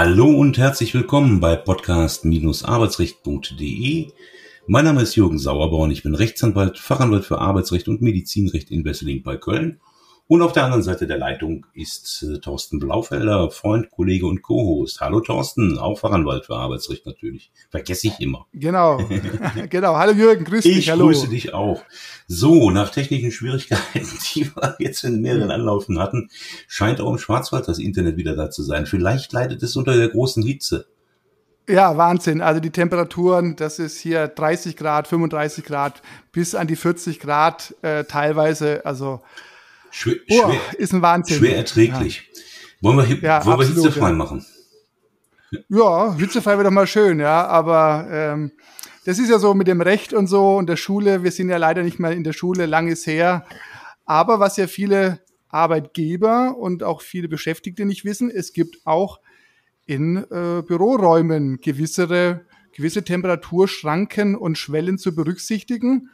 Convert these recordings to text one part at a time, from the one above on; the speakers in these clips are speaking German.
Hallo und herzlich willkommen bei podcast-arbeitsrecht.de. Mein Name ist Jürgen Sauerborn, ich bin Rechtsanwalt, Fachanwalt für Arbeitsrecht und Medizinrecht in Wesseling bei Köln und auf der anderen Seite der Leitung ist äh, Thorsten Blaufelder, Freund, Kollege und Co-Host. Hallo Thorsten, auch Fachanwalt für Arbeitsrecht natürlich. Vergesse ich immer. Genau, genau. Hallo Jürgen, grüß dich. Ich hallo. grüße dich auch. So, nach technischen Schwierigkeiten, die wir jetzt in mehreren Anlaufen hatten, scheint auch im Schwarzwald das Internet wieder da zu sein. Vielleicht leidet es unter der großen Hitze. Ja, Wahnsinn. Also die Temperaturen, das ist hier 30 Grad, 35 Grad bis an die 40 Grad äh, teilweise. Also Schwer, schwer, ist ein Wahnsinn. schwer erträglich. Wollen wir, Ja, wollen wir absolut, hitzefrei ja. machen? Ja, hitzefrei wäre doch mal schön, ja. Aber ähm, das ist ja so mit dem Recht und so und der Schule. Wir sind ja leider nicht mehr in der Schule, lang ist her. Aber was ja viele Arbeitgeber und auch viele Beschäftigte nicht wissen, es gibt auch in äh, Büroräumen gewissere, gewisse Temperaturschranken und Schwellen zu berücksichtigen,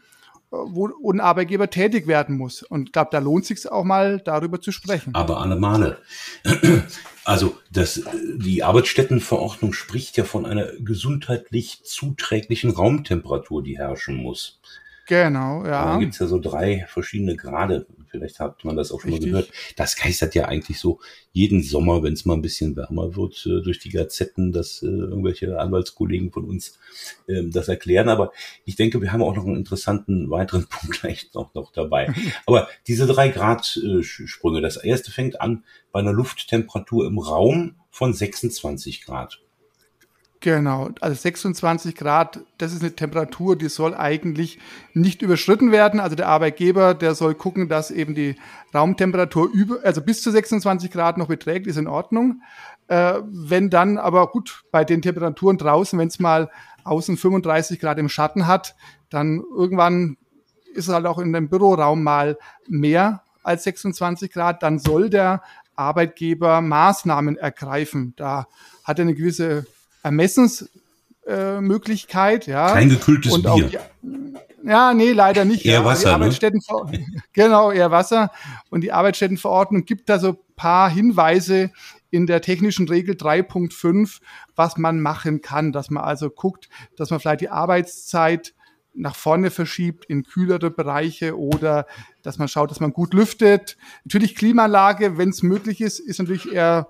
wo ein Arbeitgeber tätig werden muss. Und ich glaube, da lohnt sich auch mal darüber zu sprechen. Aber alle Male. Also das, die Arbeitsstättenverordnung spricht ja von einer gesundheitlich zuträglichen Raumtemperatur, die herrschen muss. Genau, Da ja. gibt's ja so drei verschiedene Grade. Vielleicht hat man das auch schon Richtig. mal gehört. Das geistert ja eigentlich so jeden Sommer, wenn es mal ein bisschen wärmer wird, äh, durch die Gazetten, dass äh, irgendwelche Anwaltskollegen von uns ähm, das erklären. Aber ich denke, wir haben auch noch einen interessanten weiteren Punkt gleich noch, noch dabei. Aber diese drei Grad äh, das erste fängt an bei einer Lufttemperatur im Raum von 26 Grad. Genau, also 26 Grad, das ist eine Temperatur, die soll eigentlich nicht überschritten werden. Also der Arbeitgeber, der soll gucken, dass eben die Raumtemperatur über, also bis zu 26 Grad noch beträgt, ist in Ordnung. Äh, wenn dann, aber gut, bei den Temperaturen draußen, wenn es mal außen 35 Grad im Schatten hat, dann irgendwann ist es halt auch in dem Büroraum mal mehr als 26 Grad, dann soll der Arbeitgeber Maßnahmen ergreifen. Da hat er eine gewisse Ermessensmöglichkeit, äh, ja. Kein gekühltes Und Bier. ja, ja, nee, leider nicht. Eher ja. Wasser, Die ne? Genau, eher Wasser. Und die Arbeitsstättenverordnung gibt da so ein paar Hinweise in der technischen Regel 3.5, was man machen kann, dass man also guckt, dass man vielleicht die Arbeitszeit nach vorne verschiebt in kühlere Bereiche oder dass man schaut, dass man gut lüftet. Natürlich Klimaanlage, wenn es möglich ist, ist natürlich eher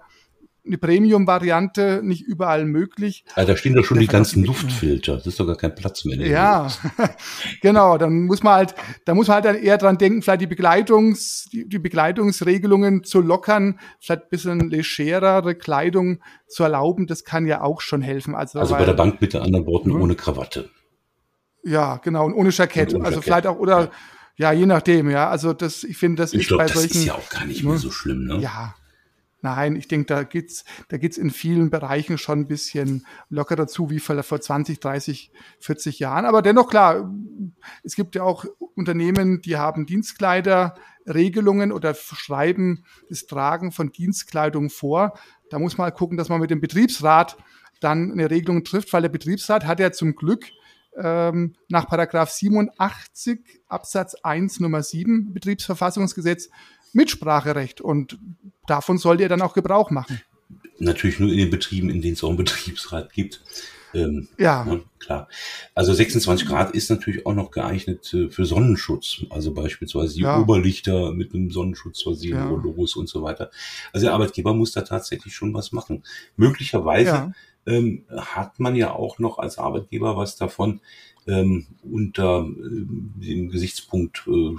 eine Premium-Variante, nicht überall möglich. Ah, da stehen doch schon Der die ganzen Luftfilter. Das ist doch gar kein Platz mehr. Ja, genau. Dann muss man halt, da muss man halt dann eher dran denken, vielleicht die Begleitungs, die, die Begleitungsregelungen zu lockern, vielleicht ein bisschen legerere Kleidung zu erlauben. Das kann ja auch schon helfen. Also, Also bei weil- der Bank mit anderen Worten Mhm. ohne Krawatte. Ja, genau. Und ohne Jackett. Und ohne also Jackett, vielleicht auch, oder, ja. je nachdem, ja. Also das, ich finde, das Ich ist glaube, bei das solchen. ist ja auch gar nicht mehr so schlimm, ne? Ja. Nein, ich denke, da geht's, da geht's in vielen Bereichen schon ein bisschen lockerer zu, wie vor vor 20, 30, 40 Jahren. Aber dennoch klar, es gibt ja auch Unternehmen, die haben Dienstkleiderregelungen oder schreiben das Tragen von Dienstkleidung vor. Da muss man halt gucken, dass man mit dem Betriebsrat dann eine Regelung trifft, weil der Betriebsrat hat ja zum Glück ähm, nach Paragraph 87 Absatz 1 Nummer 7 Betriebsverfassungsgesetz Mitspracherecht und davon sollte er dann auch Gebrauch machen. Natürlich nur in den Betrieben, in denen es auch einen Betriebsrat gibt. Ähm, Ja, ja, klar. Also 26 Grad ist natürlich auch noch geeignet äh, für Sonnenschutz. Also beispielsweise die Ja. Oberlichter mit einem Sonnenschutz versehen, Ja. Rollos und so weiter. Also der Arbeitgeber muss da tatsächlich schon was machen. Möglicherweise ja, ähm, hat man ja auch noch als Arbeitgeber was davon, ähm, unter ähm, dem Gesichtspunkt äh,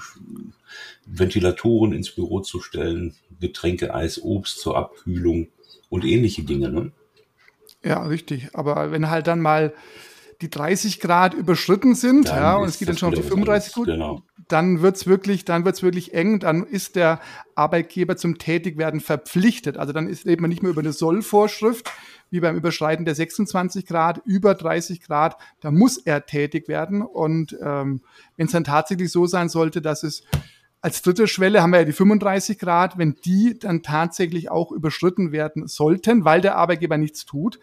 Ventilatoren ins Büro zu stellen, Getränke, Eis, Obst zur Abkühlung und ähnliche Dinge. Ne? Ja, richtig. Aber wenn halt dann mal die 30 Grad überschritten sind, Dann ja, und es geht dann schon auf die wieder was 35 gut, Genau. dann wird's wirklich, dann wird's wirklich eng, dann ist der Arbeitgeber zum Tätigwerden verpflichtet. Also dann ist, redet man nicht mehr über eine Sollvorschrift, wie beim Überschreiten der 26 Grad, über 30 Grad, da muss er tätig werden. Und ähm, wenn es dann tatsächlich so sein sollte, dass es als dritte Schwelle haben wir ja die 35 Grad, wenn die dann tatsächlich auch überschritten werden sollten, weil der Arbeitgeber nichts tut,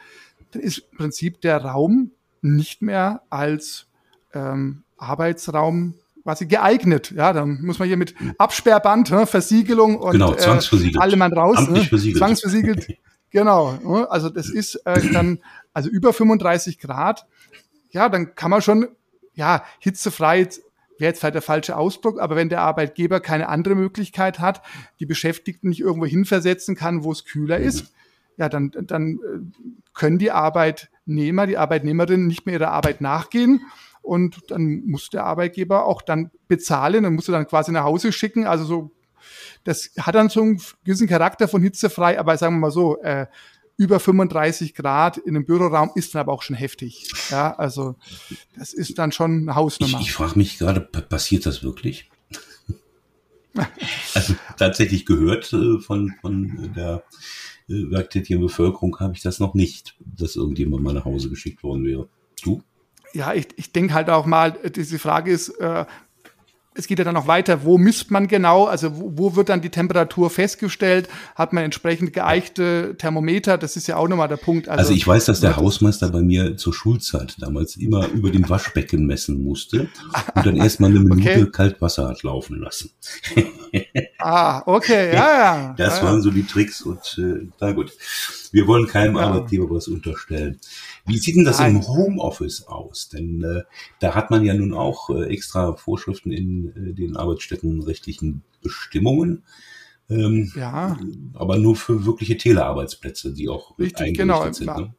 dann ist im Prinzip der Raum nicht mehr als ähm, Arbeitsraum quasi geeignet. Ja, dann muss man hier mit Absperrband, ne, Versiegelung und Genau, äh, zwangsversiegelt. alle Mann raus. Amtlich ne, versiegelt. Zwangsversiegelt. Genau. Ne? Also das ist äh, dann, also über 35 Grad, ja, dann kann man schon, ja, hitzefrei wäre jetzt vielleicht der falsche Ausdruck, aber wenn der Arbeitgeber keine andere Möglichkeit hat, die Beschäftigten nicht irgendwo hinversetzen kann, wo es kühler ist, ja, dann, dann äh, können die Arbeitnehmer, die Arbeitnehmerinnen nicht mehr ihrer Arbeit nachgehen. Und dann muss der Arbeitgeber auch dann bezahlen und muss er dann quasi nach Hause schicken. Also so, das hat dann so einen gewissen Charakter von hitzefrei, aber sagen wir mal so, äh, über 35 Grad in einem Büroraum ist dann aber auch schon heftig. Ja, also das ist dann schon eine Hausnummer. Ich, ich frage mich gerade, passiert das wirklich? also tatsächlich gehört äh, von, von der äh, werktätigen Bevölkerung habe ich das noch nicht, dass irgendjemand mal nach Hause geschickt worden wäre. Du? Ja, ich, ich denke halt auch mal, diese Frage ist, äh, es geht ja dann noch weiter, wo misst man genau, also wo, wo, wird dann die Temperatur festgestellt? Hat man entsprechend geeichte Thermometer? Das ist ja auch nochmal der Punkt. Also, also ich weiß, dass der Hausmeister bei mir zur Schulzeit damals immer über dem Waschbecken messen musste und dann erstmal eine Minute okay. Kaltwasser hat laufen lassen. ah, okay, ja, ja. Das ja, waren so die Tricks und äh, na gut. Wir wollen keinem ja. Arbeitgeber was unterstellen. Wie sieht denn das Nein. im Homeoffice aus? Denn äh, da hat man ja nun auch äh, extra Vorschriften in äh, den arbeitsstättenrechtlichen Bestimmungen. Ähm, ja. Aber nur für wirkliche Telearbeitsplätze, die auch Richtig, genau. sind. Ne?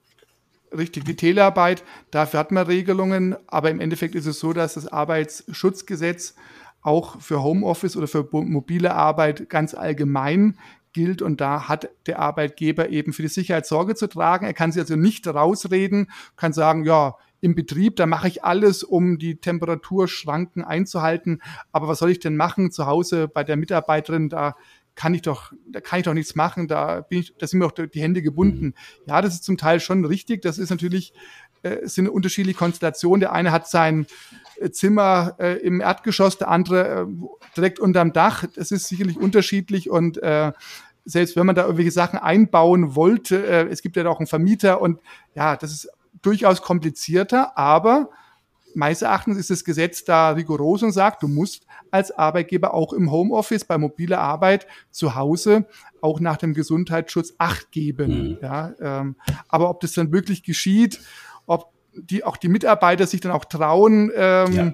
Richtig, die Telearbeit, dafür hat man Regelungen, aber im Endeffekt ist es so, dass das Arbeitsschutzgesetz auch für Homeoffice oder für mobile Arbeit ganz allgemein gilt und da hat der Arbeitgeber eben für die Sicherheit Sorge zu tragen. Er kann sie also nicht rausreden, kann sagen, ja, im Betrieb, da mache ich alles, um die Temperaturschranken einzuhalten. Aber was soll ich denn machen zu Hause bei der Mitarbeiterin? Da kann ich doch, da kann ich doch nichts machen. Da bin ich, da sind mir auch die Hände gebunden. Mhm. Ja, das ist zum Teil schon richtig. Das ist natürlich, äh, sind unterschiedliche Konstellationen. Der eine hat sein äh, Zimmer äh, im Erdgeschoss, der andere äh, direkt unterm Dach. Das ist sicherlich unterschiedlich und äh, selbst wenn man da irgendwelche Sachen einbauen wollte, äh, es gibt ja auch einen Vermieter und ja, das ist durchaus komplizierter, aber meines Erachtens ist das Gesetz da rigoros und sagt, du musst als Arbeitgeber auch im Homeoffice bei mobiler Arbeit zu Hause auch nach dem Gesundheitsschutz Acht geben. Mhm. Ja, ähm, aber ob das dann wirklich geschieht, die auch die Mitarbeiter sich dann auch trauen, ähm, ja.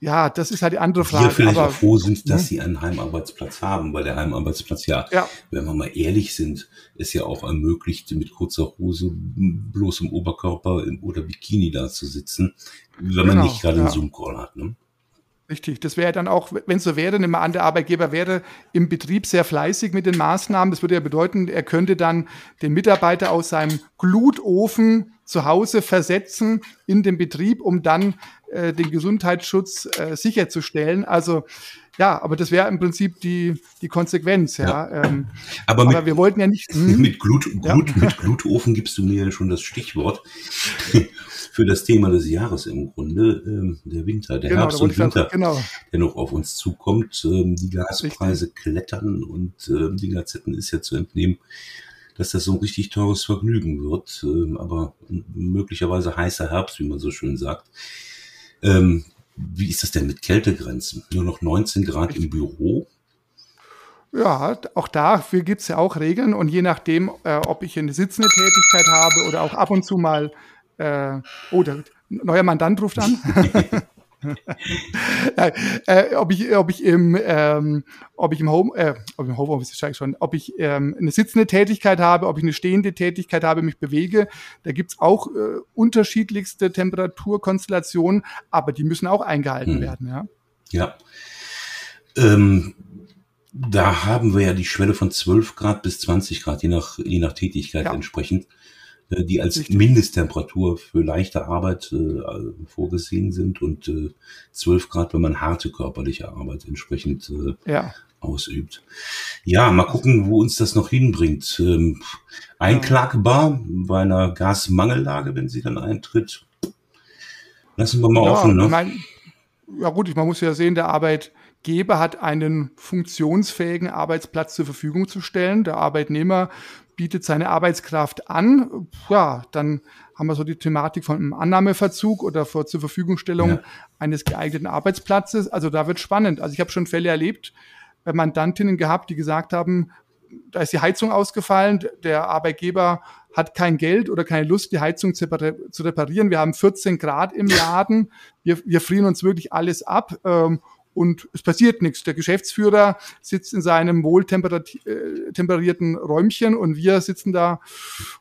Ja, das ist halt die andere Frage. Wir vielleicht aber, auch froh sind, dass hm? sie einen Heimarbeitsplatz haben, weil der Heimarbeitsplatz ja, ja, wenn wir mal ehrlich sind, ist ja auch ermöglicht, mit kurzer Hose, bloßem Oberkörper oder Bikini da zu sitzen, wenn genau, man nicht gerade ja. einen Zoom-Call hat. Ne? Richtig, das wäre dann auch, wenn es so wäre, nehmen wir an, der Arbeitgeber wäre im Betrieb sehr fleißig mit den Maßnahmen. Das würde ja bedeuten, er könnte dann den Mitarbeiter aus seinem Glutofen zu Hause versetzen in den Betrieb, um dann äh, den Gesundheitsschutz äh, sicherzustellen. Also ja, aber das wäre im Prinzip die, die Konsequenz, ja. ja. Ähm, aber, mit, aber, wir wollten ja nicht. Hm? Mit, Glut, Glut, ja. mit Glutofen gibst du mir ja schon das Stichwort für das Thema des Jahres im Grunde, ähm, der Winter, der genau, Herbst und Winter, grad, genau. der noch auf uns zukommt. Ähm, die Gaspreise Richtig. klettern und ähm, die Gazetten ist ja zu entnehmen, dass das so ein richtig teures Vergnügen wird, ähm, aber möglicherweise heißer Herbst, wie man so schön sagt. Ähm, wie ist das denn mit Kältegrenzen? Nur noch 19 Grad im Büro? Ja, auch dafür gibt es ja auch Regeln und je nachdem, äh, ob ich eine sitzende Tätigkeit habe oder auch ab und zu mal, äh, oh, der neuer Mandant ruft an. äh, ob ich, ob ich im, ähm, ob ich im Home, äh, ob ich im Homeoffice ich schon, ob ich ähm, eine sitzende Tätigkeit habe, ob ich eine stehende Tätigkeit habe, mich bewege. Da gibt's auch äh, unterschiedlichste Temperaturkonstellationen, aber die müssen auch eingehalten hm. werden, ja. Ja. Ähm, da haben wir ja die Schwelle von 12 Grad bis 20 Grad, je nach, je nach Tätigkeit ja. entsprechend. Äh, die als Richtig. Mindesttemperatur für leichte Arbeit äh, vorgesehen sind und äh, 12 Grad, wenn man harte körperliche Arbeit entsprechend äh, ja. ausübt. Ja, mal gucken, wo uns das noch hinbringt. Ähm, einklagbar bei einer Gasmangellage, wenn sie dann eintritt. Lassen wir mal ja, offen. Ne? Mein, ja gut, man muss ja sehen, der Arbeitgeber hat einen funktionsfähigen Arbeitsplatz zur Verfügung zu stellen. Der Arbeitnehmer bietet seine Arbeitskraft an, ja, dann haben wir so die Thematik von einem Annahmeverzug oder vor zur Verfügungstellung ja. eines geeigneten Arbeitsplatzes. Also da wird spannend. Also ich habe schon Fälle erlebt, bei Mandantinnen gehabt, die gesagt haben, da ist die Heizung ausgefallen, der Arbeitgeber hat kein Geld oder keine Lust, die Heizung zu, reparieren. Wir haben 14 Grad im Laden, wir, wir frieren uns wirklich alles ab. Ähm, und es passiert nichts. Der Geschäftsführer sitzt in seinem wohltemperierten äh, Räumchen und wir sitzen da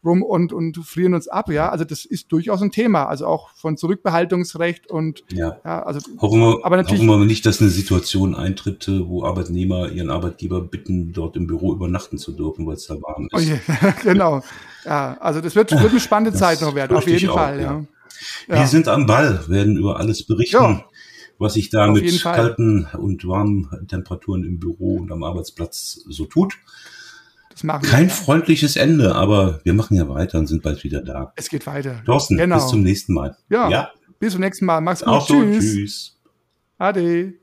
rum und, und frieren uns ab. Ja, also das ist durchaus ein Thema. Also auch von Zurückbehaltungsrecht und ja, ja also hoffen wir, aber natürlich, hoffen wir nicht, dass eine Situation eintritt, wo Arbeitnehmer ihren Arbeitgeber bitten, dort im Büro übernachten zu dürfen, weil es da warm ist. Oh je, genau. Ja, also das wird, wird eine spannende Zeit noch werden, auf jeden Fall. Auch, ja. Ja. Wir sind am Ball, werden über alles berichten. Ja was sich da Auf mit kalten und warmen Temperaturen im Büro und am Arbeitsplatz so tut. Kein wir. freundliches Ende, aber wir machen ja weiter und sind bald wieder da. Es geht weiter. Thorsten, genau. bis zum nächsten Mal. Ja, ja. bis zum nächsten Mal. Mach's gut. Auch so, tschüss. tschüss. Ade.